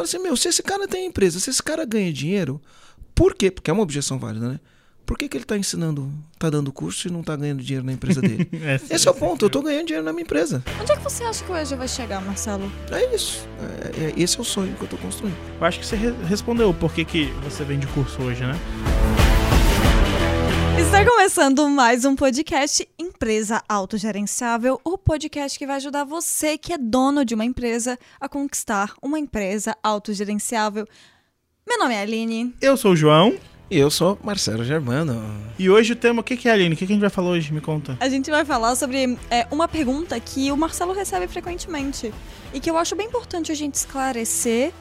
Fala assim, meu, se esse cara tem empresa, se esse cara ganha dinheiro, por quê? Porque é uma objeção válida, né? Por que, que ele está ensinando, está dando curso e não está ganhando dinheiro na empresa dele? Essa- Esse é o ponto, eu estou ganhando dinheiro na minha empresa. Onde é que você acha que o EG vai chegar, Marcelo? É isso. É- é- esse é o sonho que eu estou construindo. Eu acho que você re- respondeu por que, que você vende curso hoje, né? Está começando mais um podcast Empresa Autogerenciável, o podcast que vai ajudar você que é dono de uma empresa a conquistar uma empresa autogerenciável. Meu nome é Aline. Eu sou o João E eu sou Marcelo Germano. e hoje o tema. O que, é, Aline? O que, que a gente vai falar hoje? Me conta. A gente vai falar sobre é, uma pergunta que o Marcelo recebe frequentemente e que eu acho bem importante a gente esclarecer.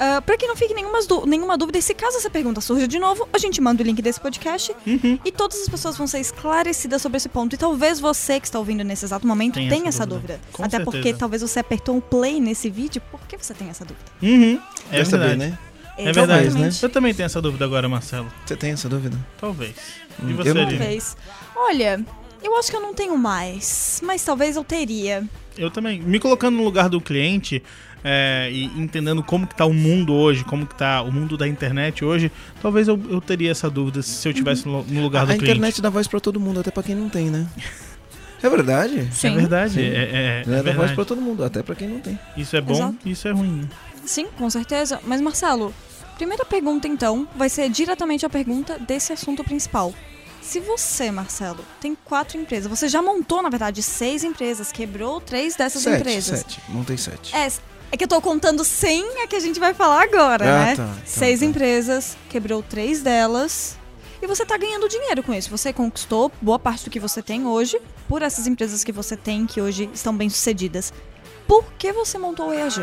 Para pra que não fique nenhuma, nenhuma dúvida, e se caso essa pergunta surja de novo, a gente manda o link desse podcast Uhum. e todas as pessoas vão ser esclarecidas sobre esse ponto. E talvez você que está ouvindo nesse exato momento Tem tenha essa essa dúvida. dúvida. Até certeza. porque talvez você apertou um play nesse vídeo, por que você tem essa dúvida? Uhum. É Quer saber, verdade. né? É verdade, né? Exatamente. Eu também tenho essa dúvida agora, Marcelo. Você tem essa dúvida? Talvez. Hum, E eu você? Talvez. Olha, eu acho que eu não tenho mais, mas talvez eu teria. Eu também. Me colocando no lugar do cliente é, e entendendo como que tá o mundo hoje, como que tá o mundo da internet hoje, talvez eu, eu teria essa dúvida se eu tivesse no, no lugar a do a cliente. internet dá voz pra todo mundo, até pra quem não tem, né? É verdade. É Sim. verdade. Sim. É, é, é Ela dá voz pra todo mundo, até pra quem não tem. Isso é bom Exato. e isso é ruim. Sim, com certeza. Mas, Marcelo, primeira pergunta, então, vai ser diretamente a pergunta desse assunto principal. Se você, Marcelo, tem quatro empresas, você já montou, na verdade, seis empresas, quebrou três dessas sete, empresas. sete. Montei sete. É, é que eu tô contando sem a que a gente vai falar agora, Ah, né? tá, tá, Seis tá. empresas, quebrou três delas. E você tá ganhando dinheiro com isso. Você conquistou boa parte do que você tem hoje por essas empresas que você tem, que hoje estão bem sucedidas. Por que você montou o EAG?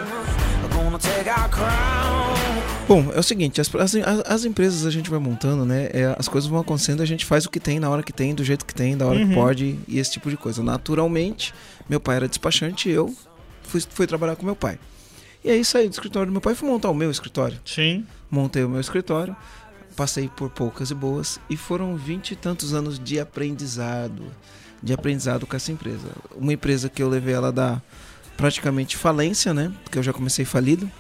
Bom, é o seguinte, as, as, as empresas a gente vai montando, né? é, as coisas vão acontecendo, a gente faz o que tem, na hora que tem, do jeito que tem, da hora Uhum. que pode e esse tipo de coisa. Naturalmente, meu pai era despachante e eu fui, fui trabalhar com meu pai. E aí saí do escritório do meu pai e fui montar o meu escritório. Sim. Montei o meu escritório, passei por poucas e boas e foram vinte e tantos anos de aprendizado, de aprendizado com essa empresa. Uma empresa que eu levei ela da praticamente falência, né? Porque eu já comecei falido.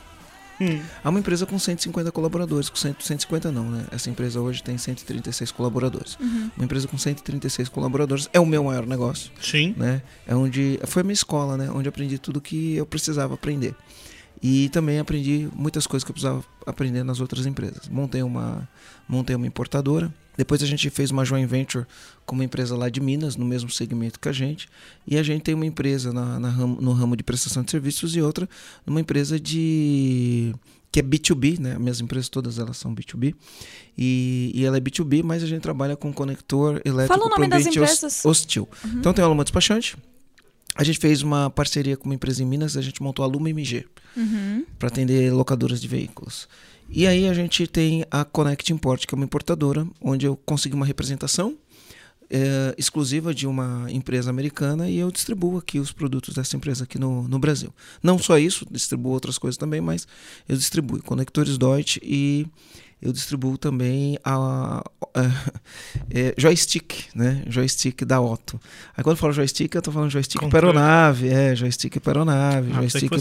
Hum. É uma empresa com 150 colaboradores, com 100, 150 não, né? Essa empresa hoje tem 136 colaboradores. Uma empresa com 136 colaboradores é o meu maior negócio, Sim. né? É onde foi a minha escola, né? Onde aprendi tudo que eu precisava aprender. E também aprendi muitas coisas que eu precisava aprender nas outras empresas. Montei uma, montei uma importadora. Depois a gente fez uma joint venture com uma empresa lá de Minas, no mesmo segmento que a gente. E a gente tem uma empresa na, na ramo- no ramo de prestação de serviços e outra numa empresa de que é B2B, né? Minhas empresas todas elas são B2B. E, e ela é B2B, mas a gente trabalha com conector elétrico Fala o nome para das ambiente empresas. hostil. Então tem a Luma Despachante. A gente fez uma parceria com uma empresa em Minas, a gente montou a Luma MG Uhum. para atender locadoras de veículos. E aí a gente tem a Connect Import, que é uma importadora, onde eu consegui uma representação eh, exclusiva de uma empresa americana e eu distribuo aqui os produtos dessa empresa aqui no, no Brasil. Não só isso, distribuo outras coisas também, mas eu distribuo conectores Deutsche e eu distribuo também a, a- é, joystick, né? Joystick da Otto. Aí quando eu falo joystick, eu tô falando joystick para aeronave, é, joystick para aeronave, Ah, joystick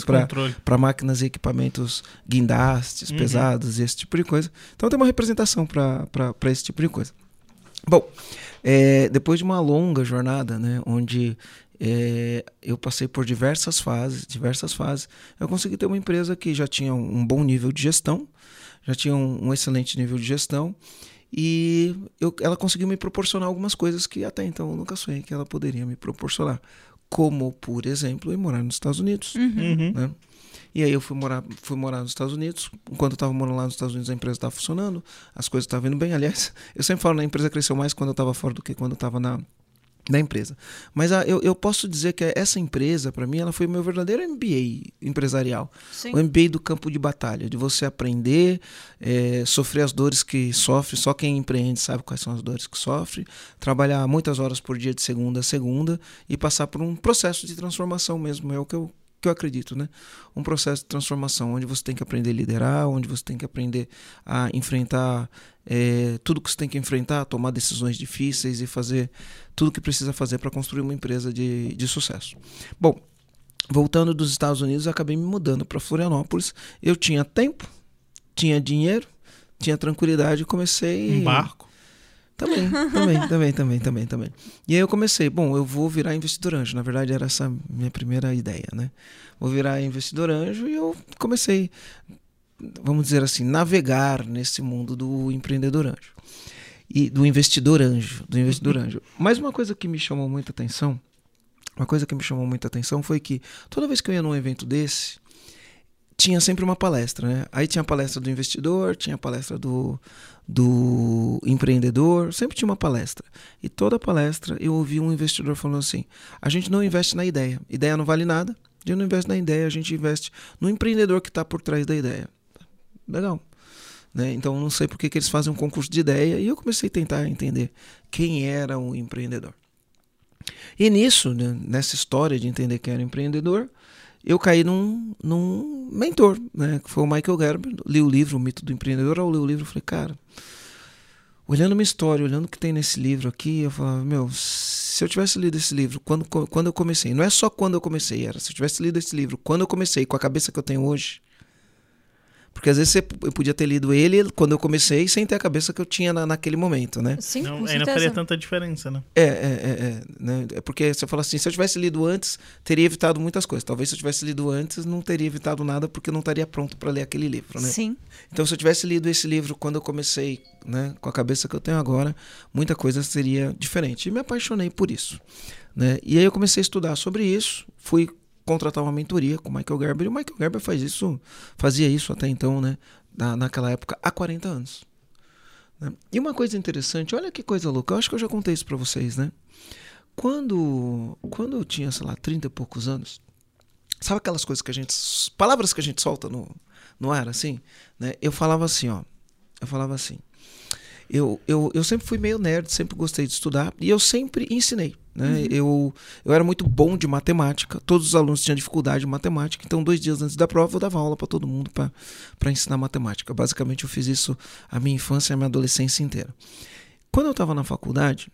para máquinas e equipamentos guindastes, Uhum. pesados, esse tipo de coisa. Então tem uma representação para esse tipo de coisa. Bom, é, depois de uma longa jornada, né, onde é, eu passei por diversas fases, diversas fases, eu consegui ter uma empresa que já tinha um bom nível de gestão, já tinha um, um excelente nível de gestão e eu- ela conseguiu me proporcionar algumas coisas que até então eu nunca sonhei que ela poderia me proporcionar, como por exemplo, ir morar nos Estados Unidos Uhum. né? E aí eu fui morar, fui morar nos Estados Unidos. Enquanto eu estava morando lá nos Estados Unidos, a empresa estava funcionando, as coisas estavam indo bem. Aliás, eu sempre falo, né, a empresa cresceu mais quando eu estava fora do que quando eu estava na, na empresa. Mas ah, eu, eu posso dizer que essa empresa, para mim, ela foi o meu verdadeiro MBA empresarial. Sim. O MBA do campo de batalha, de você aprender, eh, sofrer as dores que sofre, só quem empreende sabe quais são as dores que sofre, trabalhar muitas horas por dia de segunda a segunda e passar por um processo de transformação mesmo, é o que eu, que eu acredito, né? Um processo de transformação onde você tem que aprender a liderar, onde você tem que aprender a enfrentar eh, tudo que você tem que enfrentar, tomar decisões difíceis e fazer tudo que precisa fazer para construir uma empresa de, de sucesso. Bom, voltando dos Estados Unidos, acabei me mudando para Florianópolis. Eu tinha tempo, tinha dinheiro, tinha tranquilidade e comecei. Um barco. Também, também, também, também, também, também. E aí eu comecei, bom, eu vou virar investidor anjo. Na verdade, era essa minha primeira ideia, né? Vou virar investidor anjo e eu comecei, vamos dizer assim, navegar nesse mundo do empreendedor anjo. E do investidor anjo, do investidor anjo. Mas uma coisa que me chamou muita atenção, uma coisa que me chamou muita atenção foi que toda vez que eu ia num evento desse, tinha sempre uma palestra, né? Aí tinha a palestra do investidor, tinha a palestra do, do empreendedor, sempre tinha uma palestra. E toda palestra eu ouvi um investidor falando assim: a gente não investe na ideia, ideia não vale nada, a gente não investe na ideia, a gente investe no empreendedor que está por trás da ideia. Legal. Né? Então não sei por que, que eles fazem um concurso de ideia e eu comecei a tentar entender quem era o empreendedor. E nisso, né, nessa história de entender quem era o empreendedor, eu caí num, num mentor, né? Que foi o Michael Gerber. Li o livro, O Mito do Empreendedor. Ao ler o livro, eu falei, cara, olhando uma história, olhando o que tem nesse livro aqui, eu falava, meu, se eu tivesse lido esse livro quando, quando eu comecei, não é só quando eu comecei, era se eu tivesse lido esse livro quando eu comecei, com a cabeça que eu tenho hoje, porque às vezes eu podia ter lido ele quando eu comecei sem ter a cabeça que eu tinha na, naquele momento, né? Sim, Não, com aí não certeza. faria tanta diferença, né? É, é, é, é, né? É porque você fala assim, se eu tivesse lido antes, teria evitado muitas coisas. Talvez se eu tivesse lido antes, não teria evitado nada porque eu não estaria pronto para ler aquele livro, né? Sim. Então, se eu tivesse lido esse livro quando eu comecei, né, com a cabeça que eu tenho agora, muita coisa seria diferente. E me apaixonei por isso, né? E aí eu comecei a estudar sobre isso, fui contratar uma mentoria com o Michael Gerber, e o Michael Gerber faz isso, fazia isso até então, né, na, naquela época, há 40 anos. né? E uma coisa interessante, olha que coisa louca, eu acho que eu já contei isso para vocês, né? Quando, quando eu tinha, sei lá, 30 e poucos anos, sabe aquelas coisas que a gente, palavras que a gente solta no, no ar, assim, né? Eu falava assim, ó, eu falava assim, eu, eu, eu sempre fui meio nerd, sempre gostei de estudar e eu sempre ensinei. Né? Eu, eu era muito bom de matemática, todos os alunos tinham dificuldade de matemática, então dois dias antes da prova eu dava aula para todo mundo para ensinar matemática. Basicamente eu fiz isso a minha infância e a minha adolescência inteira. Quando eu estava na faculdade,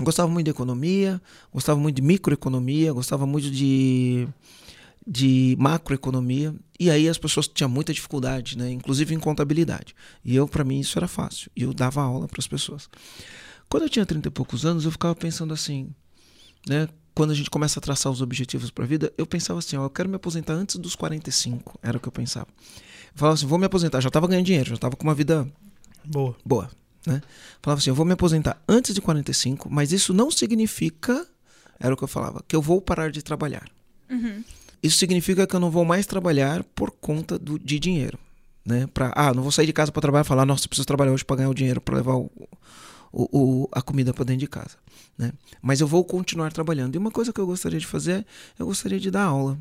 eu gostava muito de economia, gostava muito de microeconomia, gostava muito de, de macroeconomia, e aí as pessoas tinham muita dificuldade, né? inclusive em contabilidade. E eu, para mim, isso era fácil, e eu dava aula para as pessoas. Quando eu tinha 30 e poucos anos, eu ficava pensando assim, né? Quando a gente começa a traçar os objetivos para a vida, eu pensava assim, ó, eu quero me aposentar antes dos 45, era o que eu pensava. Eu falava assim, vou me aposentar, já estava ganhando dinheiro, já estava com uma vida Boa. boa, né? Falava assim, eu vou me aposentar antes de 45, mas isso não significa, era o que eu falava, que eu vou parar de trabalhar. Uhum. Isso significa que eu não vou mais trabalhar por conta do, de dinheiro, né? Pra, ah, não vou sair de casa para trabalhar e falar, nossa, eu preciso trabalhar hoje para ganhar o dinheiro para levar o, o, o, a comida para dentro de casa, né? Mas eu vou continuar trabalhando. E uma coisa que eu gostaria de fazer, eu gostaria de dar aula.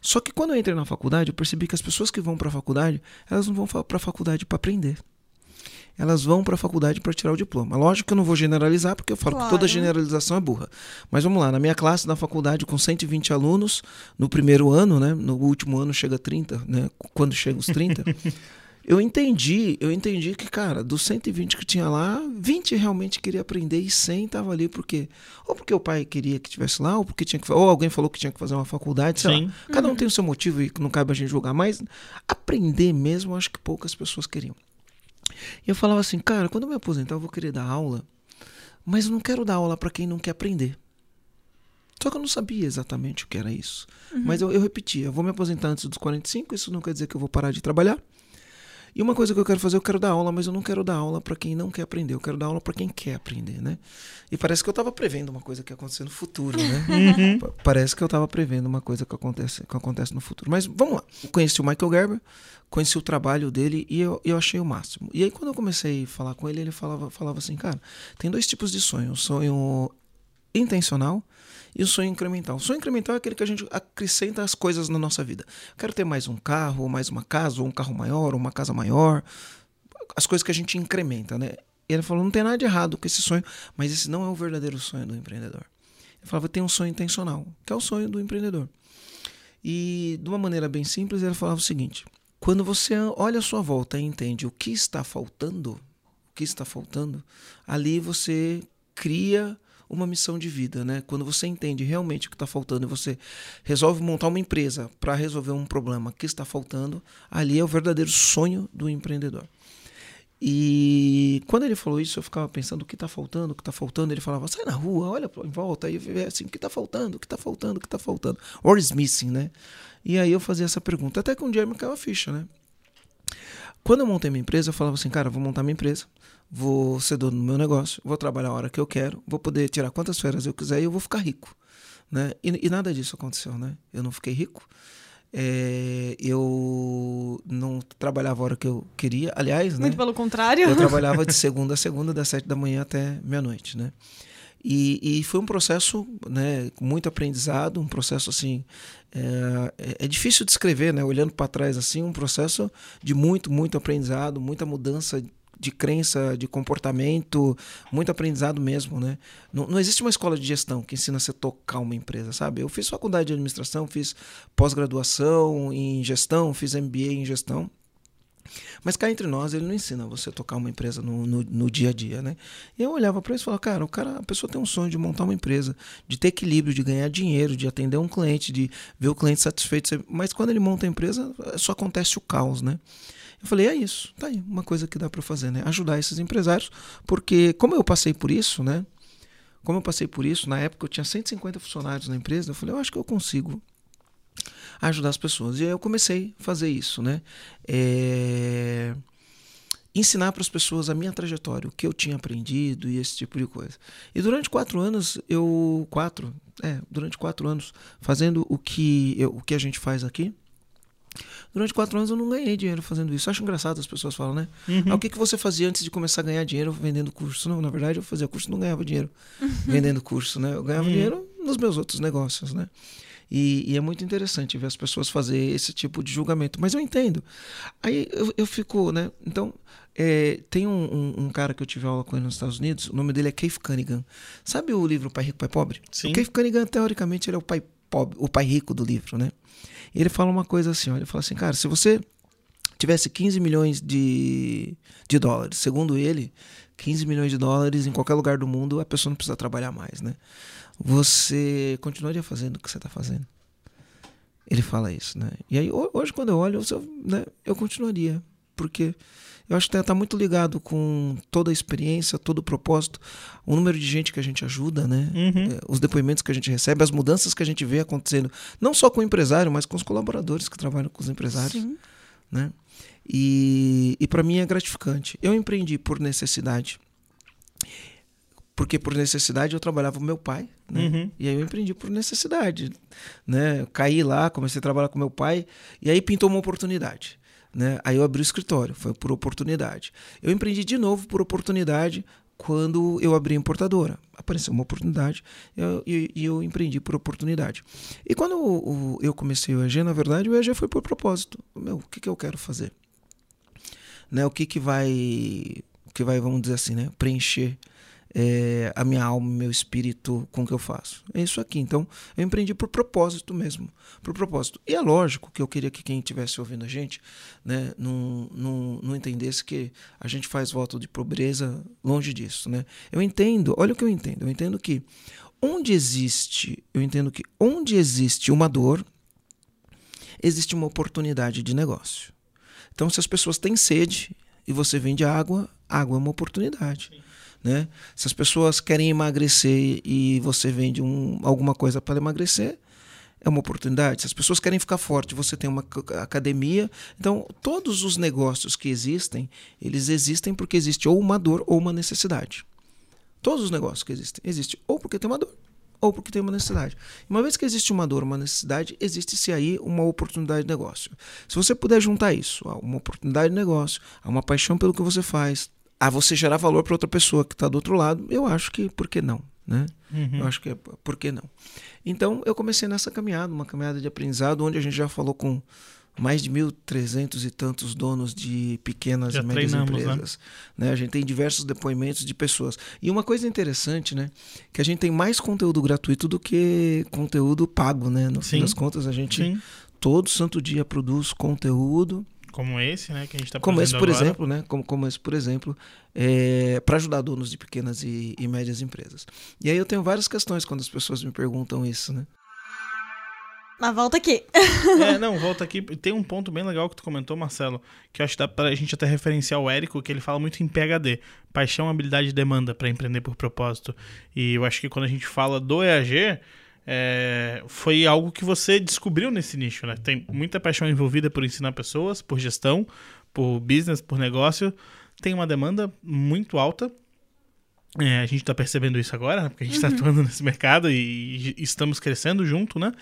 Só que quando eu entrei na faculdade, eu percebi que as pessoas que vão para a faculdade, elas não vão para a faculdade para aprender. Elas vão para a faculdade para tirar o diploma. Lógico que eu não vou generalizar, porque eu falo Claro. que toda generalização é burra. Mas vamos lá, na minha classe na faculdade, com 120 alunos, no primeiro ano, né? No último ano chega 30, né? Quando chega os 30, eu entendi, eu entendi que, cara, dos 120 que tinha lá, 20 realmente queria aprender e 100 tava ali porque ou porque o pai queria que tivesse lá, ou porque tinha que ou alguém falou que tinha que fazer uma faculdade, sei Sim. lá. Cada um tem o seu motivo e não cabe a gente julgar, mas aprender mesmo, acho que poucas pessoas queriam. E eu falava assim, cara, quando eu me aposentar, eu vou querer dar aula, mas eu não quero dar aula para quem não quer aprender. Só que eu não sabia exatamente o que era isso. Mas eu, eu repetia, eu vou me aposentar antes dos 45, isso não quer dizer que eu vou parar de trabalhar. E uma coisa que eu quero fazer, eu quero dar aula, mas eu não quero dar aula para quem não quer aprender, eu quero dar aula para quem quer aprender, né? E parece que eu estava prevendo uma coisa que ia acontecer no futuro, né? Pa- Parece que eu estava prevendo uma coisa que acontece, que acontece no futuro. Mas vamos lá. Eu Conheci o Michael Gerber, conheci o trabalho dele e eu, eu achei o máximo. E aí quando eu comecei a falar com ele, ele falava, falava assim, cara, tem dois tipos de sonho. O sonho intencional e o sonho incremental. O sonho incremental é aquele que a gente acrescenta as coisas na nossa vida. Quero ter mais um carro, ou mais uma casa, ou um carro maior, ou uma casa maior. As coisas que a gente incrementa, né? E ele falou, não tem nada de errado com esse sonho, mas esse não é o verdadeiro sonho do empreendedor. Ele falava, tem um sonho intencional, que é o sonho do empreendedor. E de uma maneira bem simples, ele falava o seguinte: quando você olha à sua volta e entende o que está faltando, o que está faltando, ali você cria uma missão de vida, né? Quando você entende realmente o que está faltando e você resolve montar uma empresa para resolver um problema que está faltando, ali é o verdadeiro sonho do empreendedor. E quando ele falou isso, eu ficava pensando o que está faltando, o que está faltando. Ele falava, sai na rua, olha em volta, aí vê assim, o que está faltando, o que está faltando, o que está faltando. Or is missing, né? E aí eu fazia essa pergunta, até que um dia me caiu a ficha, né? Quando eu montei minha empresa, eu falava assim, cara, vou montar minha empresa, vou ser dono do meu negócio, vou trabalhar a hora que eu quero, vou poder tirar quantas férias eu quiser e eu vou ficar rico. Né? E, e nada disso aconteceu, né? Eu não fiquei rico, é, eu não trabalhava a hora que eu queria, aliás, Muito né? pelo contrário. Eu trabalhava de segunda a segunda, das sete da manhã até meia-noite, né? E, e, foi um processo, né, muito aprendizado, um processo assim, é, é, é difícil descrever, né, olhando para trás assim, um processo de muito, muito aprendizado, muita mudança de crença, de comportamento, muito aprendizado mesmo, né? Não, não, existe uma escola de gestão que ensina você a tocar uma empresa, sabe? Eu fiz faculdade de administração, fiz pós-graduação em gestão, fiz MBA em gestão. Mas cá entre nós, ele não ensina você a tocar uma empresa no, no, no dia a dia, né? E eu olhava para isso e falava, cara, o cara, a pessoa tem um sonho de montar uma empresa, de ter equilíbrio, de ganhar dinheiro, de atender um cliente, de ver o cliente satisfeito. Mas quando ele monta a empresa, só acontece o caos, né? Eu falei, é isso, tá aí, uma coisa que dá para fazer, né? Ajudar esses empresários, porque como eu passei por isso, né? Como eu passei por isso, na época eu tinha 150 funcionários na empresa, eu falei, eu acho que eu consigo ajudar as pessoas. E aí eu comecei a fazer isso, né? É... Ensinar para as pessoas a minha trajetória, o que eu tinha aprendido e esse tipo de coisa. E durante quatro anos, eu. Quatro? É, durante quatro anos, fazendo o que, eu, o que a gente faz aqui, Durante quatro anos eu não ganhei dinheiro fazendo isso. Eu acho engraçado as pessoas falam, né? Uhum. Ah, o que, que você fazia antes de começar a ganhar dinheiro vendendo curso? Não, na verdade eu fazia curso e não ganhava dinheiro vendendo curso, né? Eu ganhava uhum. dinheiro nos meus outros negócios, né? E, e, é muito interessante ver as pessoas fazer esse tipo de julgamento. Mas eu entendo. Aí eu, eu fico, né? Então, é, tem um, um, um, cara que eu tive aula com ele nos Estados Unidos, o nome dele é Keith Cunningham. Sabe o livro Pai Rico, Pai Pobre? Sim. O Keith Cunningham, teoricamente, ele é o pai pobre, o pai rico do livro, né? E ele fala uma coisa assim, ó, ele fala assim, cara, se você tivesse 15 milhões de, de dólares, segundo ele, 15 milhões de dólares em qualquer lugar do mundo, a pessoa não precisa trabalhar mais, né? Você continuaria fazendo o que você está fazendo. Ele fala isso, né? E aí hoje quando eu olho, eu, né, eu continuaria, porque eu acho que está muito ligado com toda a experiência, todo o propósito, o número de gente que a gente ajuda, né? Uhum. É, os depoimentos que a gente recebe, as mudanças que a gente vê acontecendo, não só com o empresário, mas com os colaboradores que trabalham com os empresários, Sim. né? E, e para mim é gratificante. Eu empreendi por necessidade. Porque por necessidade eu trabalhava com meu pai, né? Uhum. E aí eu empreendi por necessidade, né? Eu caí lá, comecei a trabalhar com meu pai e aí pintou uma oportunidade. Né? Aí eu abri o escritório, foi por oportunidade. Eu empreendi de novo por oportunidade quando eu abri a importadora. Apareceu uma oportunidade e eu, eu, eu, empreendi por oportunidade. E quando o, eu comecei o EG, na verdade, o EG foi por propósito. Meu, o que, que eu quero fazer? Né? O que, que vai, que vai, vamos dizer assim, né? preencher é, a minha alma, meu espírito com o que eu faço. É isso aqui. Então, eu empreendi por propósito mesmo. Por propósito. E é lógico que eu queria que quem estivesse ouvindo a gente né, não, não, não entendesse que a gente faz voto de pobreza longe disso. Né? Eu entendo, olha o que eu entendo. Eu entendo que onde existe, eu entendo que onde existe uma dor, existe uma oportunidade de negócio. Então, se as pessoas têm sede e você vende água, água é uma oportunidade. Sim. Né? Se as pessoas querem emagrecer e você vende um, alguma coisa para emagrecer, é uma oportunidade. Se as pessoas querem ficar forte, você tem uma academia. Então, todos os negócios que existem, eles existem porque existe ou uma dor ou uma necessidade. Todos os negócios que existem, existe ou porque tem uma dor ou porque tem uma necessidade. Uma vez que existe uma dor, uma necessidade, existe-se aí uma oportunidade de negócio. Se você puder juntar isso uma oportunidade de negócio, a uma paixão pelo que você faz, a você gerar valor para outra pessoa que está do outro lado, eu acho que por que não? Né? Uhum. Eu acho que é, por que não? Então eu comecei nessa caminhada, uma caminhada de aprendizado, onde a gente já falou com mais de 1.300 e tantos donos de pequenas já e médias né? empresas. Né? né? A gente tem diversos depoimentos de pessoas. E uma coisa interessante, né? Que a gente tem mais conteúdo gratuito do que conteúdo pago, né? No Sim. fim das contas, a gente Sim. todo santo dia produz conteúdo Como esse, né? Que a gente tá Como esse, por agora. exemplo, né? Como, como esse, por exemplo, é, para ajudar donos de pequenas e, e médias empresas. E aí eu tenho várias questões quando as pessoas me perguntam isso, né? Mas volta aqui. É, não, volta aqui. Tem um ponto bem legal que tu comentou, Marcelo, que eu acho que dá pra gente até referenciar o Érico, que ele fala muito em PHD. Paixão, habilidade e demanda para empreender por propósito. E eu acho que quando a gente fala do EAG, é, foi algo que você descobriu nesse nicho, né? Tem muita paixão envolvida por ensinar pessoas, por gestão, por business, por negócio. Tem uma demanda muito alta. É, a gente está percebendo isso agora, né? porque a gente está atuando nesse mercado e, e estamos crescendo junto, né?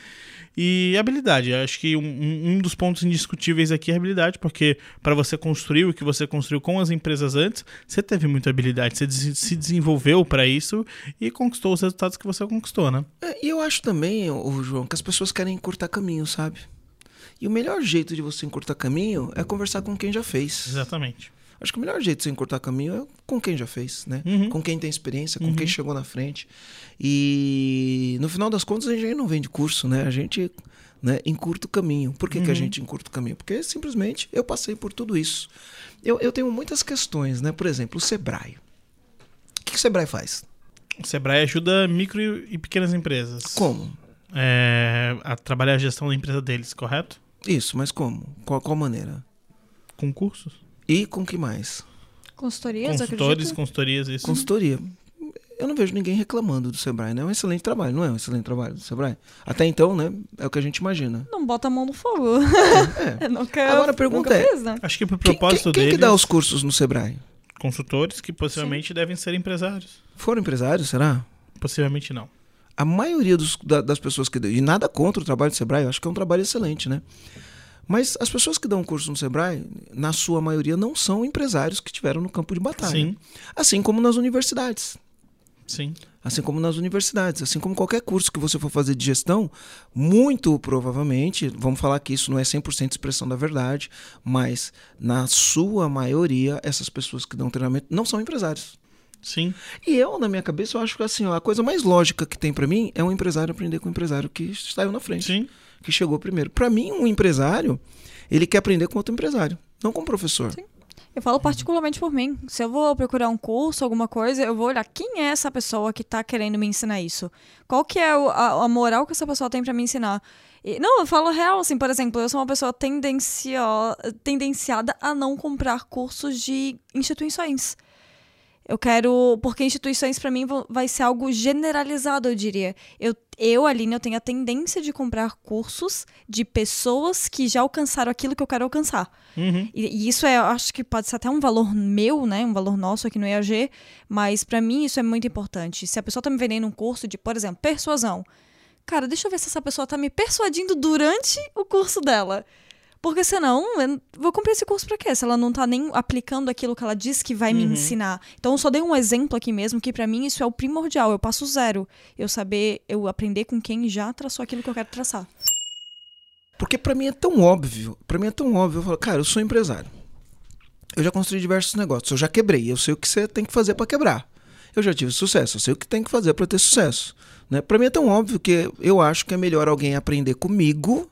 E habilidade, acho que um, um- dos pontos indiscutíveis aqui é habilidade, porque para você construir o que você construiu com as empresas antes, você teve muita habilidade, você se desenvolveu para isso e conquistou os resultados que você conquistou, né? É, E eu acho também, ô, João, que as pessoas querem encurtar caminho, sabe? E o melhor jeito de você encurtar caminho é conversar com quem já fez. Exatamente. Acho que o melhor jeito de você encurtar caminho é com quem já fez, né? Uhum. Com quem tem experiência, com quem chegou na frente. E no final das contas a gente não vende curso, né? A gente né, encurta o caminho. Por que, que a gente encurta o caminho? Porque simplesmente eu passei por tudo isso. Eu, eu tenho muitas questões, né? Por exemplo, o Sebrae. O que, que o Sebrae faz? O Sebrae ajuda micro e pequenas empresas. Como? É, a trabalhar a gestão da empresa deles, correto? Isso, mas como? Qual, qual maneira? Com cursos? E com que mais? Consultorias, Consultores, consultorias, isso. Consultoria. Eu não vejo ninguém reclamando do Sebrae, né? É um excelente trabalho, não é um excelente trabalho do Sebrae? Até então, né? É o que a gente imagina. Não bota a mão no fogo. É. Eu nunca, Agora a pergunta é- fiz, né? Acho que pro Quem, propósito quem, quem deles, que dá os cursos no Sebrae? consultores que possivelmente devem ser empresários. Foram empresários, será? Possivelmente não. A maioria dos- da- das pessoas que. E nada contra o trabalho do Sebrae, eu acho que é um trabalho excelente, né? Mas as pessoas que dão curso no Sebrae, na sua maioria, não são empresários que estiveram no campo de batalha. Sim, Assim como nas universidades. sim. Assim como nas universidades, assim como qualquer curso que você for fazer de gestão, muito provavelmente, vamos falar que isso não é 100% expressão da verdade, mas na sua maioria, essas pessoas que dão treinamento não são empresários. Sim. E eu, na minha cabeça, eu acho que assim, ó, a coisa mais lógica que tem pra mim é um empresário aprender com o empresário que saiu na frente, Sim. Que chegou primeiro. Pra mim, um empresário, ele quer aprender com outro empresário, não com o professor. Sim. Eu falo particularmente por mim. Se eu vou procurar um curso, alguma coisa, eu vou olhar quem é essa pessoa que tá querendo me ensinar isso. Qual que é a, moral que essa pessoa tem pra me ensinar. E- não, eu falo real, assim, por exemplo, eu sou uma pessoa tendenciada a não comprar cursos de instituições. Eu quero. Porque instituições, pra mim, vai ser algo generalizado, eu diria. Eu, eu, Aline, eu tenho a tendência de comprar cursos de pessoas que já alcançaram aquilo que eu quero alcançar. Uhum. E, e isso é, eu acho que pode ser até um valor meu, né? Um valor nosso aqui no EAG, mas pra mim isso é muito importante. Se a pessoa tá me vendendo um curso de, por exemplo, persuasão, cara, deixa eu ver se essa pessoa tá me persuadindo durante o curso dela. Porque senão, eu vou comprar esse curso pra quê? Se ela não tá nem aplicando aquilo que ela diz que vai me ensinar. Então eu só dei um exemplo aqui mesmo, que pra mim isso é o primordial. Eu passo zero. Eu saber, eu aprender com quem já traçou aquilo que eu quero traçar. Porque pra mim é tão óbvio, pra mim é tão óbvio, eu falo, cara, eu sou empresário. Eu já construí diversos negócios, eu já quebrei, eu sei o que você tem que fazer pra quebrar. Eu já tive sucesso, eu sei o que tem que fazer pra ter sucesso, né? Para mim é tão óbvio que eu acho que é melhor alguém aprender comigo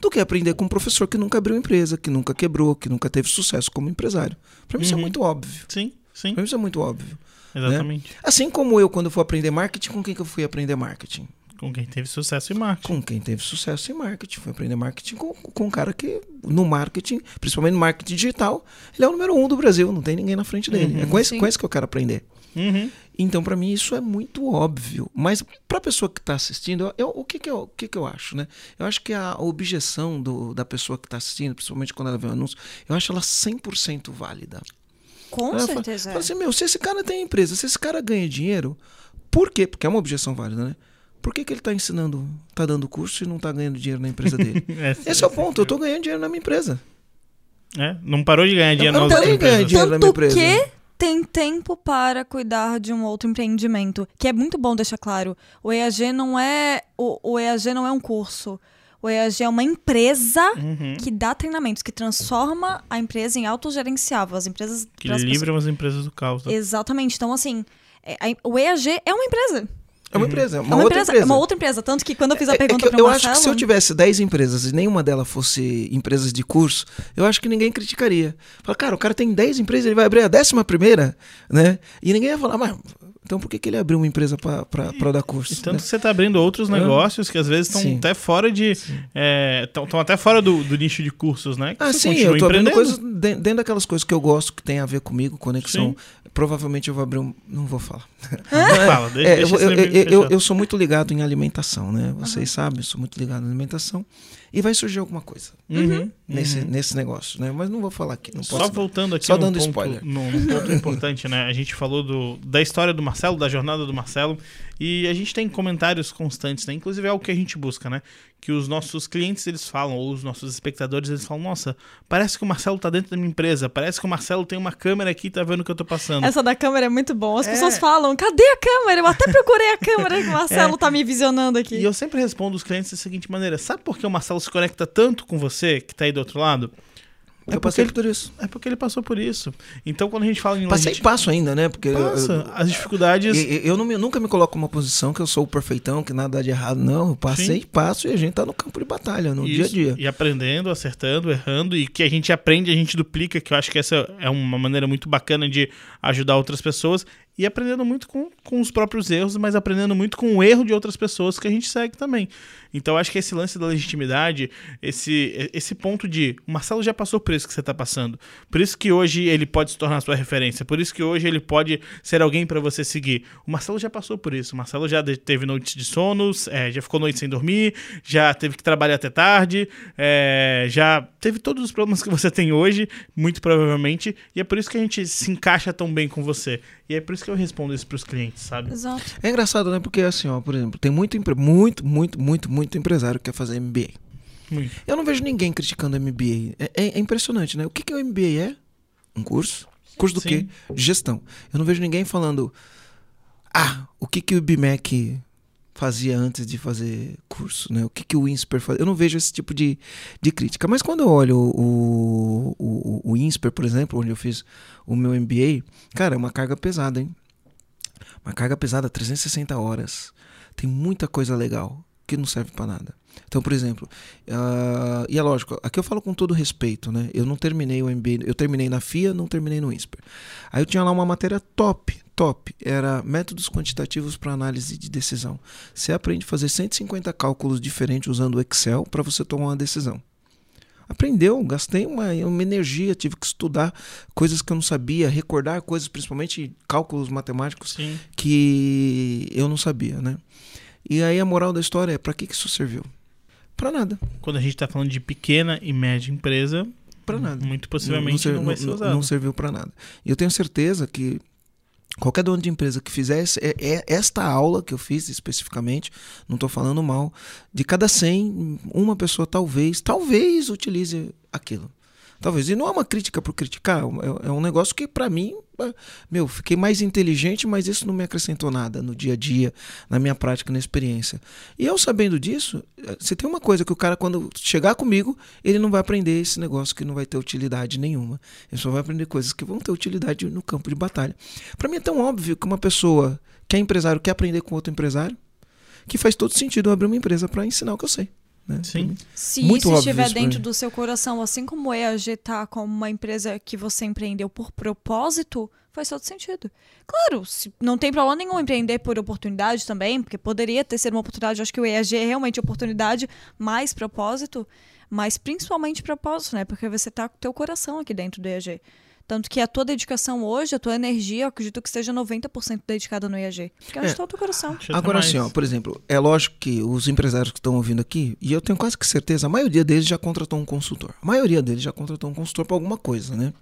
do que aprender com um professor que nunca abriu empresa, que nunca quebrou, que nunca teve sucesso como empresário. Pra mim isso é Uhum. muito óbvio. Sim, sim. Pra mim isso é muito óbvio. Exatamente. Assim como eu quando for aprender marketing, com quem que eu fui aprender marketing? Com quem teve sucesso em marketing. com quem teve sucesso em marketing. Foi aprender marketing com, com um cara que, no marketing, principalmente no marketing digital, ele é o número um do Brasil, não tem ninguém na frente dele. Uhum, é com esse, sim. com esse que eu quero aprender. Uhum. Então, para mim, isso é muito óbvio. Mas para a pessoa que está assistindo, eu- eu- o, que, que, eu, o que, que eu acho? Né? Eu acho que a objeção do, da pessoa que está assistindo, principalmente quando ela vê o anúncio, eu acho ela 100% válida. Com Ela fala- certeza. Fala assim, meu, se esse cara tem empresa, se esse cara ganha dinheiro, por quê? Porque é uma objeção válida, né? Por que, que ele está ensinando, está dando curso e não está ganhando dinheiro na empresa dele? Esse é o ponto, eu estou ganhando dinheiro na minha empresa. É, não parou de ganhar dinheiro Eu na não outra parei de ganhar dinheiro na minha empresa. que tem tempo para cuidar de um outro empreendimento, que é muito bom deixar claro. O EAG não é o, o EAG não é um curso. O EAG é uma empresa Uhum. que dá treinamentos, que transforma a empresa em autogerenciável. As empresas Que livram as empresas do caos. né? Exatamente. Então, assim, é- a- o EAG é uma empresa. É uma empresa, é uma, é uma outra empresa, empresa. É uma outra empresa. Tanto que quando eu fiz a É- é pergunta que para eu o acho que se eu tivesse 10 empresas e nenhuma delas fosse empresas de curso, eu acho que ninguém criticaria. Fala, cara, o cara tem 10 empresas, ele vai abrir a décima primeira, né? E ninguém ia falar, mas então por que, que ele abriu uma empresa para dar curso? E tanto né? que você tá abrindo outros negócios que às vezes estão até fora de. Estão até fora do, do nicho de cursos, né? Que Ah, sim, eu tô abrindo empreendendo. coisas de- dentro daquelas coisas que eu gosto, que tem a ver comigo, conexão. Provavelmente eu vou abrir um. Não vou falar. Fala, deixa, É, eu, deixa eu, eu- eu- fechado. eu sou muito ligado em alimentação, né? Vocês sabem, eu sou muito ligado em alimentação. E vai surgir alguma coisa Uhum, nesse, uhum. nesse negócio, né? Mas não vou falar aqui. Não posso Só dar. voltando aqui Só dando ponto, spoiler. num- num ponto importante, né? A gente falou do, da história do Marcelo, da jornada do Marcelo, e a gente tem comentários constantes, né? Inclusive é algo que a gente busca, né? Que os nossos clientes eles falam, ou os nossos espectadores eles falam: Nossa, parece que o Marcelo tá dentro da minha empresa, parece que o Marcelo tem uma câmera aqui e tá vendo o que eu tô passando. Essa da câmera é muito bom. As É. pessoas falam, cadê a câmera? Eu até procurei a câmera que o Marcelo tá me visionando aqui. E eu sempre respondo os clientes da seguinte maneira: Sabe por que o Marcelo se conecta tanto com você, que tá aí do outro lado? Eu É porque, passei ele, por isso. é porque ele passou por isso. Então, quando a gente fala em Passei passo ainda, né? Porque eu- passa eu, as dificuldades. eu, eu não me- nunca me coloco numa posição que eu sou o perfeitão, que nada dá de errado. Não, eu passei Sim. passo e a gente tá no campo de batalha, no dia a Isso, dia. E aprendendo, acertando, errando, e que a gente aprende, a gente duplica, que eu acho que essa é uma maneira muito bacana de ajudar outras pessoas. E aprendendo muito com, com os próprios erros, mas aprendendo muito com o erro de outras pessoas que a gente segue também. Então acho que esse lance da legitimidade, esse, esse ponto de o Marcelo já passou por isso que você está passando. Por isso que hoje ele pode se tornar sua referência. Por isso que hoje ele pode ser alguém para você seguir. O Marcelo já passou por isso. O Marcelo já teve noites de sonos, é, já ficou noite sem dormir, já teve que trabalhar até tarde, é, já teve todos os problemas que você tem hoje, muito provavelmente. E é por isso que a gente se encaixa tão bem com você. E é por isso que eu respondo isso para os clientes, sabe? Exato. É engraçado, né? Porque assim, ó, por exemplo, tem muito, muito, muito, muito, muito empresário que quer fazer MBA. Muito. Eu não vejo ninguém criticando MBA. É, é- é impressionante, né? O que, que o MBA é? Um curso? Curso do Sim. quê? Gestão. Eu não vejo ninguém falando, ah, o que, que o IBMEC fazia antes de fazer curso, né? O que, que o INSPER fazia? Eu não vejo esse tipo de, de crítica. Mas quando eu olho o, o, o, o INSPER, por exemplo, onde eu fiz o meu MBA, cara, é uma carga pesada, hein? Uma carga pesada, 360 horas. Tem muita coisa legal que não serve pra nada. Então, por exemplo, ah, e é lógico, aqui eu falo com todo respeito, né? Eu não terminei o MBA, eu terminei na FIA, não terminei no INSPER. Aí eu tinha lá uma matéria top, top, era métodos quantitativos para análise de decisão. Você aprende a fazer 150 cálculos diferentes usando o Excel para você tomar uma decisão. Aprendeu, gastei uma, uma energia, tive que estudar coisas que eu não sabia, recordar coisas, principalmente cálculos matemáticos Sim. que eu não sabia, né? E aí a moral da história é para que que isso serviu? Para nada, Quando a gente está falando de pequena e média empresa, para nada. muito possivelmente não, ser- vai ser usado. não serviu para nada. E eu tenho certeza que qualquer dono de empresa que fizesse é, é esta aula que eu fiz especificamente, não estou falando mal, de cada 100, uma pessoa talvez, talvez utilize aquilo. Talvez. E não é uma crítica por criticar, é, é um negócio que para mim, é, meu, fiquei mais inteligente, mas isso não me acrescentou nada no dia a dia, na minha prática, na experiência. E eu sabendo disso, eh, você tem uma coisa que o cara quando chegar comigo, ele não vai aprender esse negócio que não vai ter utilidade nenhuma. Ele só vai aprender coisas que vão ter utilidade no campo de batalha. Para mim é tão óbvio que uma pessoa que é empresário quer aprender com outro empresário, que faz todo sentido eu abrir uma empresa para ensinar o que eu sei. Né? Sim. Se Muito isso estiver isso dentro do seu coração, assim como o EAG tá como uma empresa que você empreendeu por propósito, faz todo sentido. Claro, se- não tem problema nenhum empreender por oportunidade também, porque poderia ter sido uma oportunidade. Acho que o EAG é realmente oportunidade mais propósito, mas principalmente propósito, né? Porque você tá com o teu coração aqui dentro do EAG. Tanto que a tua dedicação hoje, a tua energia, eu acredito que seja 90% dedicada no EAG. Porque é onde É. está o teu coração. Agora mais. assim, ó, por exemplo, é lógico que os empresários que estão ouvindo aqui, e eu tenho quase que certeza, a maioria deles já contratou um consultor. A maioria deles já contratou um consultor para alguma coisa, né?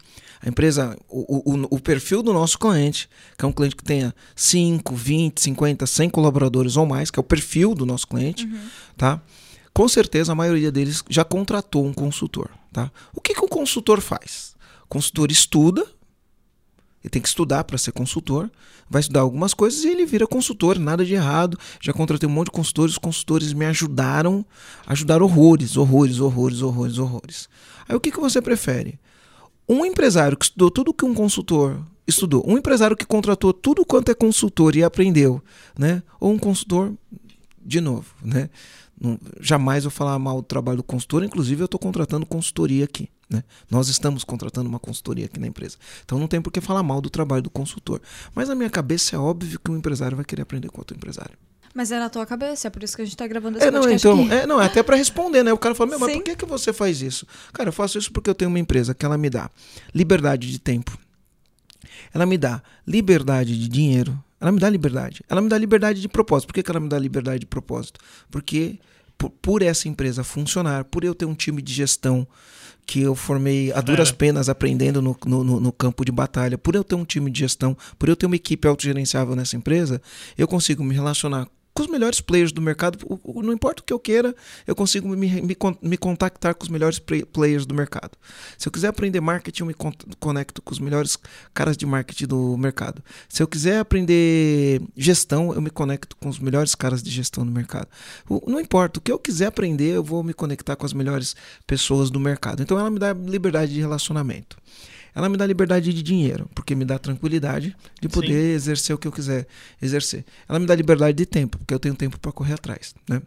A empresa, o, o, o perfil do nosso cliente, que é um cliente que tenha 5, 20, 50, 100 colaboradores ou mais, que é o perfil do nosso cliente, tá? Com certeza a maioria deles já contratou um consultor, tá? O que, que o consultor faz? Consultor estuda, ele tem que estudar para ser consultor, vai estudar algumas coisas e ele vira consultor, nada de errado. Já contratei um monte de consultores, os consultores me ajudaram, ajudaram horrores, horrores, horrores, horrores, horrores. Aí o que, que você prefere? Um empresário que estudou tudo que um consultor estudou, um empresário que contratou tudo quanto é consultor e aprendeu, né? Ou um consultor, de novo, né? Não, jamais vou falar mal do trabalho do consultor, inclusive eu estou contratando consultoria aqui. Né? Nós estamos contratando uma consultoria aqui na empresa. Então não tem por que falar mal do trabalho do consultor. Mas na minha cabeça é óbvio que um empresário vai querer aprender com outro empresário. Mas é na tua cabeça, é por isso que a gente tá gravando esse É, não, então, é, não, é até para responder, né? O cara fala, meu, mas Sim. por que, que você faz isso? Cara, eu faço isso porque eu tenho uma empresa que ela me dá liberdade de tempo. Ela me dá liberdade de dinheiro. Ela me dá liberdade. Ela me dá liberdade de propósito. Por que, que ela me dá liberdade de propósito? Porque por, por essa empresa funcionar, por eu ter um time de gestão que eu formei a duras penas aprendendo no, no, no- no campo de batalha, por eu ter um time de gestão, por eu ter uma equipe autogerenciável nessa empresa, eu consigo me relacionar com os melhores players do mercado. Não importa o que eu queira, eu consigo me, me, me contactar com os melhores play- players do mercado. Se eu quiser aprender marketing, eu me con- conecto com os melhores caras de marketing do mercado. Se eu quiser aprender gestão, eu me conecto com os melhores caras de gestão do mercado. Não importa, o que eu quiser aprender, eu vou me conectar com as melhores pessoas do mercado. Então ela me dá liberdade de relacionamento. Ela me dá liberdade de dinheiro, porque me dá tranquilidade de poder Sim. exercer o que eu quiser exercer. Ela me dá liberdade de tempo, porque eu tenho tempo para correr atrás, né?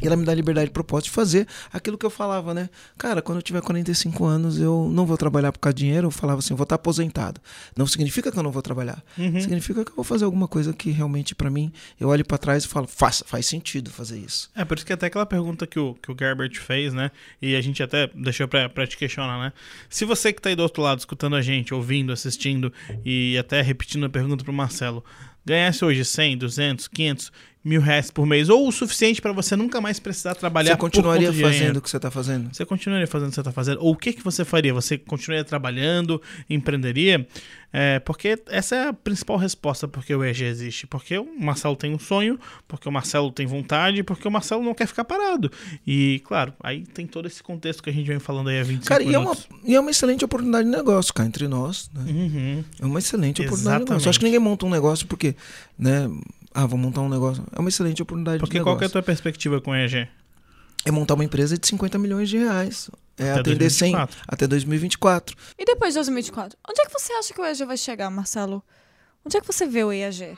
E ela me dá liberdade de propósito de fazer aquilo que eu falava, né? Cara, quando eu tiver 45 anos, eu não vou trabalhar por causa de dinheiro. Eu falava assim, eu vou estar aposentado. Não significa que eu não vou trabalhar. Uhum. Significa que eu vou fazer alguma coisa que realmente, para mim, eu olho para trás e falo, faz, faz sentido fazer isso. É, por isso que até aquela pergunta que o, que o Gerbert fez, né? E a gente até deixou pra, pra te questionar, né? Se você que tá aí do outro lado, escutando a gente, ouvindo, assistindo e até repetindo a pergunta pro Marcelo, ganhasse hoje 100, 200, 500 mil reais por mês, ou o suficiente pra você nunca mais precisar trabalhar Você continuaria fazendo o que você tá fazendo? Você continuaria fazendo o que você está fazendo? Ou o que, que você faria? Você continuaria trabalhando, empreenderia? É, porque essa é a principal resposta porque o EG existe. Porque o Marcelo tem um sonho, porque o Marcelo tem vontade, porque o Marcelo não quer ficar parado. E, claro, aí tem todo esse contexto que a gente vem falando aí há 25 Cara, e é, uma, minutos. e é uma excelente oportunidade de negócio, cara, entre nós. Né? Uhum. É uma excelente oportunidade de negócio. Exatamente. Eu acho que ninguém monta um negócio porque, né? Ah, vou montar um negócio. É uma excelente oportunidade Porque de qual que é a negócio. tua perspectiva com o EG? É montar uma empresa de 50 milhões de reais. É Até atender 100 2024. até 2024. E depois de 2024? Onde é que você acha que o EAG vai chegar, Marcelo? Onde é que você vê o EAG?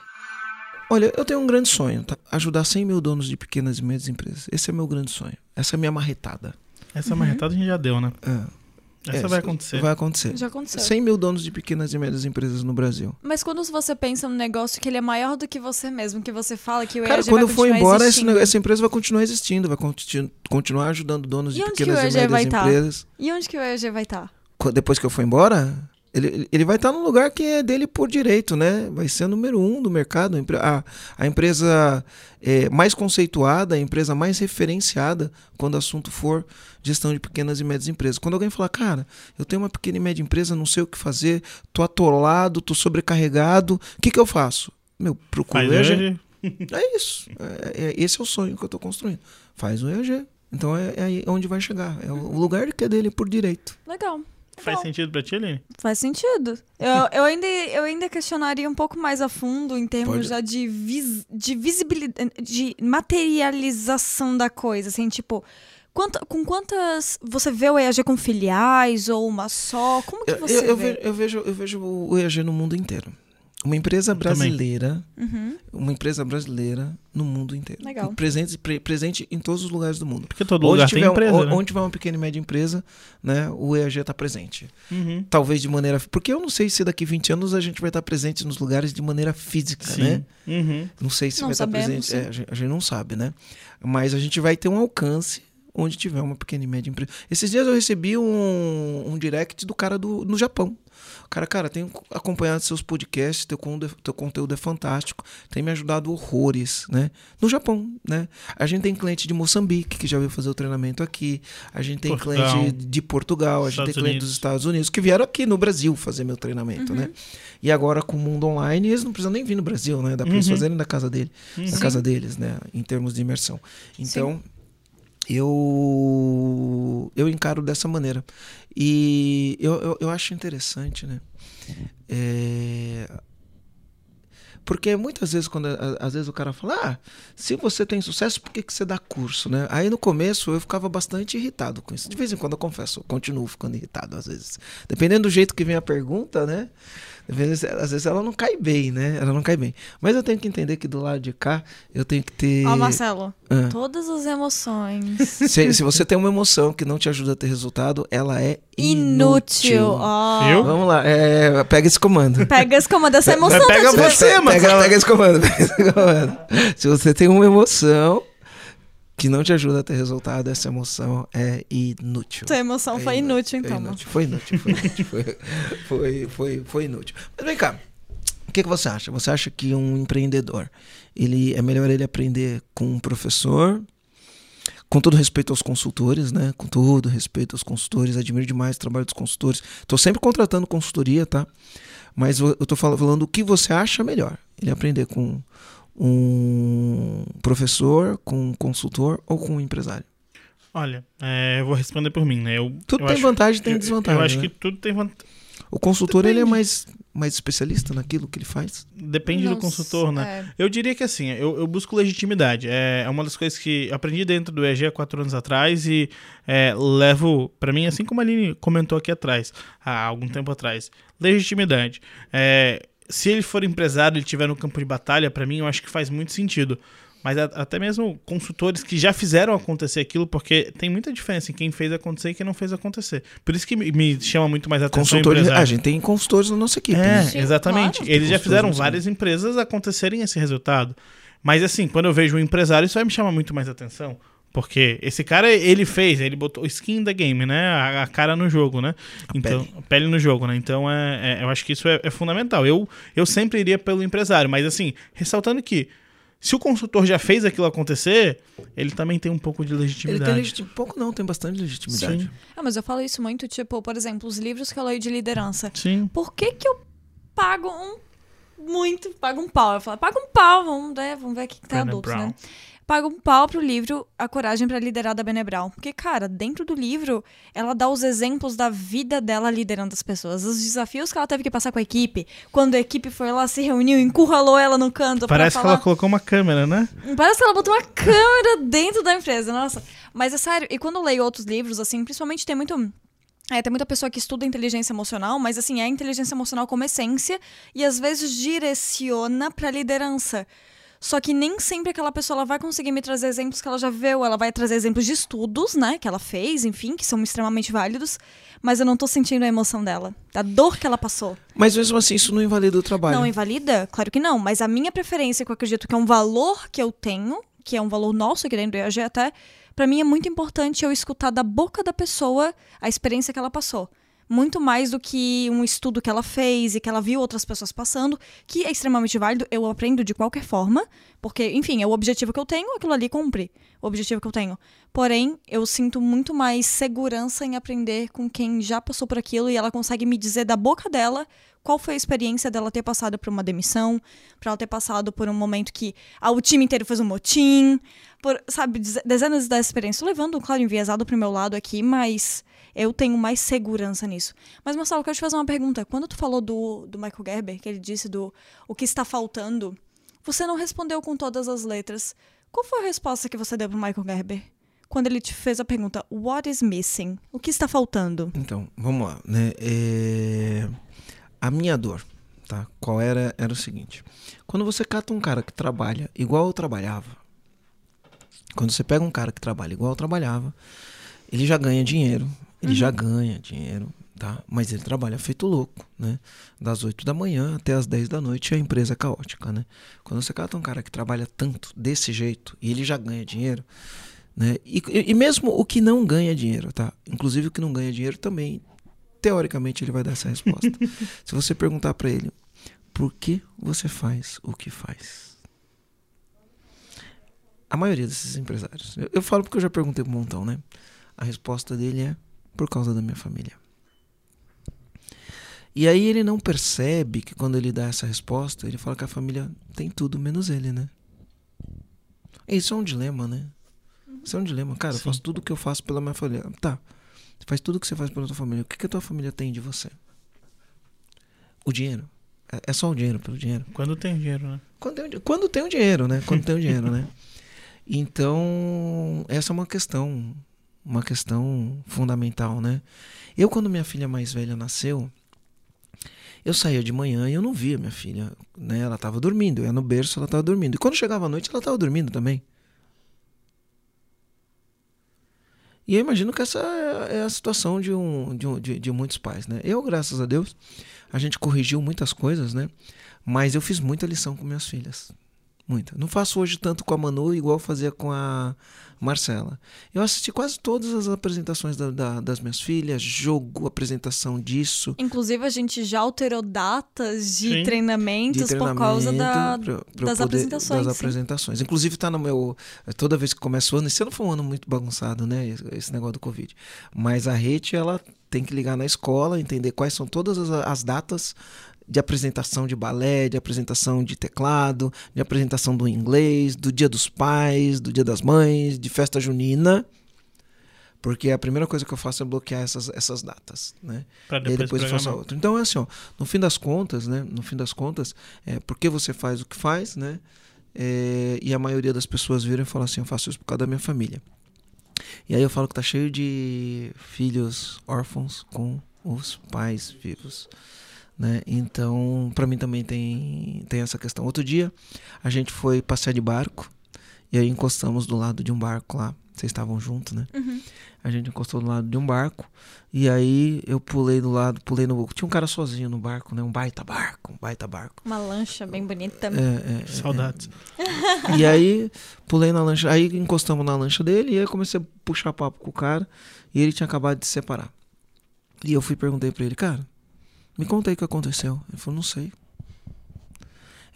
Olha, eu tenho um grande sonho, tá? Ajudar 100 mil donos de pequenas e médias empresas. Esse é meu grande sonho. Essa é a minha marretada. Essa marretada a gente já deu, né? É, Essa é, vai acontecer. Vai acontecer. Já aconteceu. 100 mil donos de pequenas e médias empresas no Brasil. Mas quando você pensa num negócio que ele é maior do que você mesmo, que você fala que o Cara, EAG quando eu vai for embora, existindo. essa empresa vai continuar existindo, vai continu- continuar ajudando donos E de onde que pequenas o e médias vai tá? empresas. E onde que o EAG vai tá? estar? Qu- Depois que eu for embora, ele, ele- vai estar num lugar que é dele por direito, né? Vai ser o número um do mercado. A, a- empresa é, mais conceituada, a empresa mais referenciada quando o assunto for gestão de pequenas e médias empresas. Quando alguém falar, cara, eu tenho uma pequena e média empresa, não sei o que fazer, tô atolado, tô sobrecarregado, o que, que eu faço? Meu, procuro Faz o EAG. É isso. É, é- esse é o sonho que eu tô construindo. Faz o EAG. Então é, é aí onde vai chegar. É o o lugar que é dele por direito. Legal. Faz Legal. sentido pra ti, Aline? Faz sentido. Eu, eu, ainda, eu ainda questionaria um pouco mais a fundo em termos Pode. já de, vis, de visibilidade, de materialização da coisa, assim, tipo, quanta, com quantas você vê o EAG com filiais ou uma só? Como que Eu, você eu- eu vê? ve- eu vejo, eu vejo o EAG no mundo inteiro. Uma empresa brasileira, Uhum. uma empresa brasileira no mundo inteiro. Legal. Presente, pre- presente em todos os lugares do mundo. Porque todo Onde lugar tiver, tem um- empresa, o- né? onde tiver uma pequena e média empresa, né, o EAG está presente. Uhum. Talvez de maneira. Porque eu não sei se daqui 20 anos a gente vai estar presente nos lugares de maneira física, Sim. né? Uhum. Não sei se Não vai sabemos, estar presente. É, a, gente, a gente não sabe, né? Mas a gente vai ter um alcance onde tiver uma pequena e média empresa. Esses dias eu recebi um, um direct do cara do, no Japão. Cara, cara, tenho acompanhado seus podcasts, teu, teu conteúdo é fantástico, tem me ajudado horrores, né? No Japão, né? A gente tem cliente de Moçambique que já veio fazer o treinamento aqui, a gente tem Portugal. cliente de Portugal, a gente Estados tem cliente Unidos. dos Estados Unidos que vieram aqui no Brasil fazer meu treinamento, né? E agora com o mundo online, eles não precisam nem vir no Brasil, né? Dá pra eles Uhum. fazerem da casa dele, da casa deles, né? Em termos de imersão. Então, eu eu encaro dessa maneira. E eu, eu, eu acho interessante, né? É, Porque muitas vezes, quando às vezes o cara fala, ah, se você tem sucesso, por que, que você dá curso, né? Aí no começo eu ficava bastante irritado com isso. De vez em quando eu confesso, eu continuo ficando irritado às vezes. Dependendo do jeito que vem a pergunta, né? Dependendo se- Às vezes ela não cai bem, né? Ela não cai bem. Mas eu tenho que entender que do lado de cá eu tenho que ter. Ó, Marcelo, Ah. todas as emoções. Se, se você tem uma emoção que não te ajuda a ter resultado, ela é Inútil. inútil. Ó. Viu? Vamos lá, é, pega esse comando. Pega esse comando, essa emoção tá pega te você, Marcelo. pega, pega esse comando, pega esse comando. Se você tem uma emoção que não te ajuda a ter resultado, essa emoção é inútil. Tua emoção foi É inútil, é então. inútil. Foi inútil, foi inútil, foi, foi, foi, foi inútil. Mas vem cá, o que, que você acha? Você acha que um empreendedor, ele é melhor ele aprender com um professor, com todo respeito aos consultores, né? Com todo respeito aos consultores, admiro demais o trabalho dos consultores. Tô sempre contratando consultoria, tá? Mas eu eu tô fal- falando o que você acha melhor. Ele aprender com um professor, com um consultor ou com um empresário. Olha, é, eu vou responder por mim, né? Eu, Tudo eu tem acho- vantagem e tem eu- desvantagem. Eu acho né? que tudo tem vantagem. O consultor ele é Depende. mais, mais especialista naquilo que ele faz. Depende Não do consultor, né? é. Eu diria que assim, eu, eu busco legitimidade. É, é uma das coisas que eu aprendi dentro do EG há quatro anos atrás e é, levo, pra mim, assim como a Aline comentou aqui atrás, há algum tempo atrás, legitimidade. É, se ele for empresário, ele estiver no campo de batalha, pra mim, eu acho que faz muito sentido. Mas a- até mesmo consultores que já fizeram acontecer aquilo, porque tem muita diferença em quem fez acontecer e quem não fez acontecer. Por isso que me, me chama muito mais atenção Consultores, a gente tem consultores na nossa equipe. É, né? Sim, exatamente. claro. Eles já fizeram várias empresas acontecerem esse resultado. Mas assim, quando eu vejo um empresário, isso vai me chamar muito mais atenção. Porque esse cara, ele fez, ele botou skin da game, né? A, a cara no jogo, né? então, pele. pele no jogo, né? Então, é, é- eu acho que isso é, é fundamental. Eu, eu sempre iria pelo empresário, mas assim, ressaltando que se o consultor já fez aquilo acontecer, ele também tem um pouco de Ele legitimidade. tem legitimidade. Pouco não, tem bastante legitimidade. Sim. Ah, mas eu falo isso muito, tipo, por exemplo, os livros que eu leio de liderança. Sim. Por que que eu pago um muito, pago um pau? Eu falo, pago um pau, vamos ver, vamos ver aqui que tá Brené adultos, Brown. né? Pago um pau pro livro A Coragem pra Liderar da Brené Brown. Porque, cara, dentro do livro, ela dá os exemplos da vida dela liderando as pessoas. Os desafios que ela teve que passar com a equipe. Quando a equipe foi lá, se reuniu, encurralou ela no canto Parece pra que falar... ela colocou uma câmera, né? Parece que ela botou uma câmera dentro da empresa, nossa. Mas é sério, e quando eu leio outros livros, assim, principalmente tem muito. É, tem muita pessoa que estuda inteligência emocional, mas assim, é a inteligência emocional como essência e às vezes direciona pra liderança. Só que nem sempre aquela pessoa ela vai conseguir me trazer exemplos que ela já viu, ela vai trazer exemplos de estudos, né, que ela fez, enfim, que são extremamente válidos, mas eu não tô sentindo a emoção dela, da dor que ela passou. Mas mesmo assim, isso não invalida o trabalho. Não invalida? Claro que não. Mas a minha preferência, que eu acredito que é um valor que eu tenho, que é um valor nosso aqui dentro do EAG até, pra mim é muito importante eu escutar da boca da pessoa a experiência que ela passou. Muito mais do que um estudo que ela fez e que ela viu outras pessoas passando, que é extremamente válido, eu aprendo de qualquer forma, porque, enfim, é o objetivo que eu tenho, aquilo ali cumpre o objetivo que eu tenho. Porém, eu sinto muito mais segurança em aprender com quem já passou por aquilo e ela consegue me dizer da boca dela qual foi a experiência dela ter passado por uma demissão, para ela ter passado por um momento que ah, o time inteiro fez um motim, por, sabe, deze- dezenas da experiência. Tô levando, claro, enviesado pro meu lado aqui, mas eu tenho mais segurança nisso. Mas, Marcelo, eu quero te fazer uma pergunta. Quando tu falou do, do Michael Gerber, que ele disse do o que está faltando, você não respondeu com todas as letras. Qual foi a resposta que você deu pro Michael Gerber? Quando ele te fez a pergunta, what is missing? O que está faltando? Então, vamos lá, né? É, A minha dor, tá? Qual era? Era o seguinte. Quando você cata um cara que trabalha igual eu trabalhava, quando você pega um cara que trabalha igual eu trabalhava, ele já ganha dinheiro, ele já ganha dinheiro, tá? Mas ele trabalha feito louco, né? Das 8 da manhã até as 10 da noite a empresa é caótica, né? Quando você cata um cara que trabalha tanto desse jeito e ele já ganha dinheiro, né? E- e mesmo o que não ganha dinheiro, tá? Inclusive o que não ganha dinheiro também, teoricamente, ele vai dar essa resposta. Se você perguntar pra ele, por que você faz o que faz? A maioria desses empresários, eu, eu falo porque eu já perguntei um montão, né? A resposta dele é por causa da minha família. E aí ele não percebe que quando ele dá essa resposta, ele fala que a família tem tudo menos ele, né? Isso é um dilema, né? Isso é um dilema. Cara, eu Sim. faço tudo o que eu faço pela minha família. Tá. Você faz tudo o que você faz pela tua família. O que, que a tua família tem de você? O dinheiro. É- É só o dinheiro pelo dinheiro. Quando tem dinheiro, né? Quando tem, o quando tem o dinheiro, né? Quando tem o dinheiro, né? Então, essa é uma questão, uma questão fundamental, né? Eu, quando minha filha mais velha nasceu, eu saía de manhã e eu não via minha filha, né? Ela estava dormindo, eu ia no berço, ela estava dormindo. E quando chegava à noite, ela estava dormindo também. E eu imagino que essa é a situação de, um, de, um- de, de muitos pais, né? Eu, graças a Deus, a gente corrigiu muitas coisas, né? Mas eu fiz muita lição com minhas filhas. Muita. Não faço hoje tanto com a Manu igual fazia com a Marcela. Eu assisti quase todas as apresentações da- da- das minhas filhas, jogo, apresentação disso. Inclusive, a gente já alterou datas de Sim. treinamentos de por causa da, pra- pra das poder- apresentações. Das apresentações. Inclusive tá no meu. Toda vez que começa o ano, esse ano foi um ano muito bagunçado, né? Esse- Esse negócio do Covid. Mas a rede, ela tem que ligar na escola, entender quais são todas as, as datas de apresentação de balé, de apresentação de teclado, de apresentação do inglês, do dia dos pais, do dia das mães, de festa junina. Porque a primeira coisa que eu faço é bloquear essas, essas datas, né? Pra E aí depois, depois eu faço outra. Então é assim, ó, no fim das contas, né? No fim das contas, é porque você faz o que faz, né? É, e a maioria das pessoas viram e falam assim, eu faço isso por causa da minha família. E aí eu falo que tá cheio de filhos órfãos com os pais vivos. Né? Então, para mim também tem, tem essa questão. Outro dia, a gente foi passear de barco e aí encostamos do lado de um barco lá. Vocês estavam juntos, né? Uhum. A gente encostou do lado de um barco. E aí eu pulei do lado, pulei no. Tinha um cara sozinho no barco, né? Um baita barco, um baita barco. Uma lancha bem bonita. É, é, é, Saudades. é. E aí pulei na lancha. Aí encostamos na lancha dele e aí eu comecei a puxar papo com o cara. E ele tinha acabado de se separar. E eu fui e perguntei pra ele, cara, me conta aí o que aconteceu. Ele falou, não sei.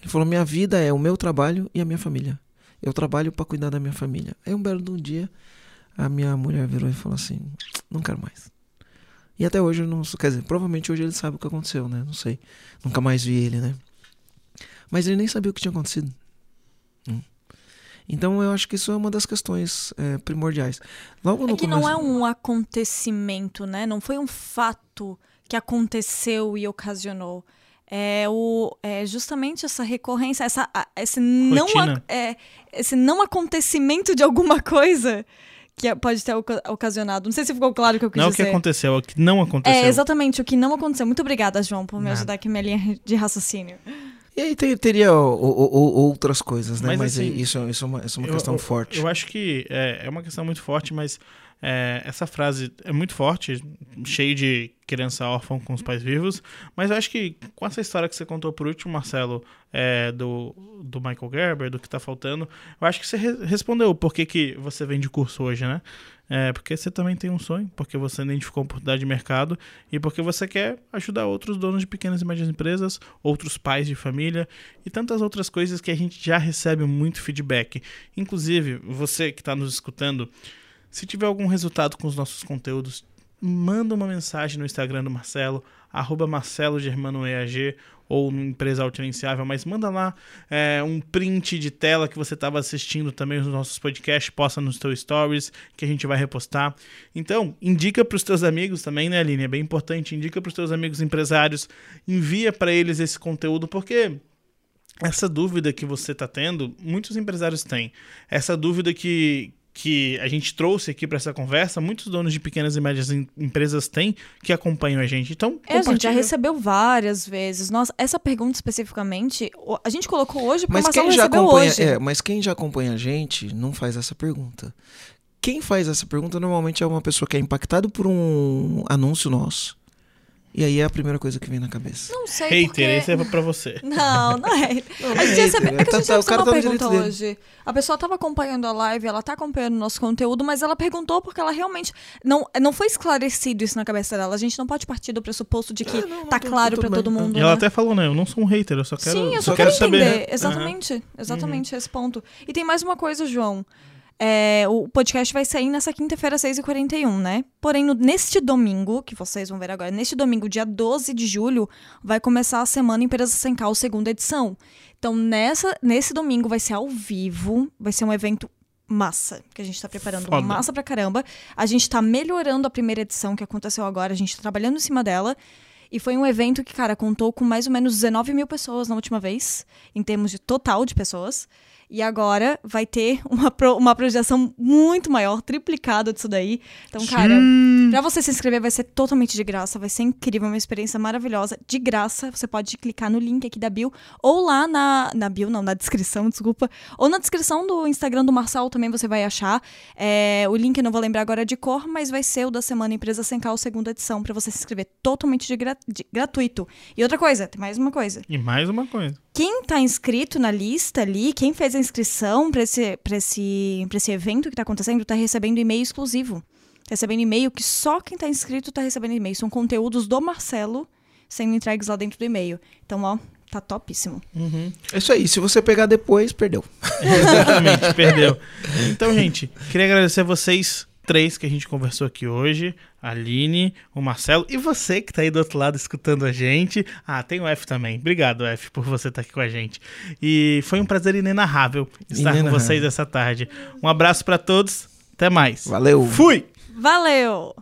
Ele falou, minha vida é o meu trabalho e a minha família. Eu trabalho pra cuidar da minha família. Aí um belo de um dia, a minha mulher virou e falou assim, não quero mais. E até hoje eu não. Quer dizer, provavelmente hoje ele sabe o que aconteceu, né? Não sei. Nunca mais vi ele, né? Mas ele nem sabia o que tinha acontecido. Hum. Então eu acho que isso é uma das questões é, primordiais. Logo no É que começo, não é um acontecimento, né? Não foi um fato que aconteceu e ocasionou. É, o, é justamente essa recorrência, essa, esse, não, a- é, esse não acontecimento de alguma coisa que pode ter oca- ocasionado. Não sei se ficou claro o que eu quis Não é o que dizer. aconteceu, é o que não aconteceu. É, exatamente, o que não aconteceu. Muito obrigada, João, por me Nada. ajudar aqui na minha linha de raciocínio. E aí te- teria o- o- o- outras coisas, né? Mas, Mas, assim, isso, isso é uma, isso é uma Eu- questão eu, forte. Eu acho que é, é uma questão muito forte, mas é, essa frase é muito forte, cheio de criança órfã com os pais vivos. Mas eu acho que com essa história que você contou por último, Marcelo, é, do, do Michael Gerber, do que tá faltando, eu acho que você re- respondeu por que, que você vende curso hoje, né? É, porque você também tem um sonho, porque você identificou uma oportunidade de mercado e porque você quer ajudar outros donos de pequenas e médias empresas, outros pais de família e tantas outras coisas que a gente já recebe muito feedback. Inclusive, você que está nos escutando, se tiver algum resultado com os nossos conteúdos, manda uma mensagem no Instagram do Marcelo, arroba Marcelo Germano EAG ou no Empresa Autogerenciável, mas manda lá é, um print de tela que você estava assistindo também os nossos podcasts, posta nos teus stories, que a gente vai repostar. Então, indica para os teus amigos também, né, Aline? É bem importante, indica para os teus amigos empresários, envia para eles esse conteúdo, porque essa dúvida que você está tendo, muitos empresários têm. Essa dúvida que, que a gente trouxe aqui para essa conversa, muitos donos de pequenas e médias em- empresas têm que acompanham a gente. Então, É, a gente já recebeu várias vezes. Nossa, essa pergunta especificamente, a gente colocou hoje porque Mas quem, já acompanha, hoje. é, mas quem já acompanha a gente não faz essa pergunta. Quem faz essa pergunta normalmente é uma pessoa que é impactada por um anúncio nosso. E aí é a primeira coisa que vem na cabeça. Não sei Hater, porque... esse é pra você. Não, não é. Não, A gente é recebeu, é que a tá- gente tá- uma tá no pergunta direito dele. hoje. A pessoa estava acompanhando a live, ela tá acompanhando o nosso conteúdo, mas ela perguntou porque ela realmente. Não, não foi esclarecido isso na cabeça dela. A gente não pode partir do pressuposto de que Ah, não, tá claro pra todo bem. mundo. E ela né? até falou, né? Eu não sou um hater, eu só quero, Sim, eu só, só quero, quero saber. entender. Aham. Exatamente, exatamente esse ponto. E tem mais uma coisa, João. É, o podcast vai sair nessa quinta-feira, 6h41, né? Porém, no- neste domingo, que vocês vão ver agora, neste domingo, dia 12 de julho, vai começar a Semana Empresa Sem Cal, segunda edição. Então, nessa, nesse domingo vai ser ao vivo, vai ser um evento massa, que a gente tá preparando Foda. massa pra caramba. A gente tá melhorando a primeira edição que aconteceu agora, a gente tá trabalhando em cima dela. E foi um evento que, cara, contou com mais ou menos 19 mil pessoas na última vez, em termos de total de pessoas. E agora vai ter uma, pro, uma projeção muito maior, triplicada disso daí. Então, cara, pra você se inscrever vai ser totalmente de graça, vai ser incrível, uma experiência maravilhosa. De graça, você pode clicar no link aqui da Bill, ou lá na. Na Bill, não, na descrição, desculpa. Ou na descrição do Instagram do Marçal também você vai achar. É, o link eu não vou lembrar agora de cor, mas vai ser o da Semana Empresa Sem Cal, segunda edição, pra você se inscrever totalmente de, gra de gratuito. E outra coisa, tem mais uma coisa. E mais uma coisa. Quem tá inscrito na lista ali, quem fez a inscrição para esse, pra esse, pra esse evento que tá acontecendo, tá recebendo e-mail exclusivo. Tá recebendo e-mail que só quem tá inscrito tá recebendo e-mail. São conteúdos do Marcelo sendo entregues lá dentro do e-mail. Então, ó, tá topíssimo. Uhum. É isso aí. Se você pegar depois, perdeu. Exatamente, perdeu. Então, gente, queria agradecer a vocês três que a gente conversou aqui hoje. Aline, o Marcelo e você que tá aí do outro lado escutando a gente. Ah, tem o F também. Obrigado, F, por você estar aqui com a gente. E foi um prazer inenarrável estar Inenarrável. com vocês essa tarde. Um abraço para todos. Até mais. Valeu. Fui! Valeu!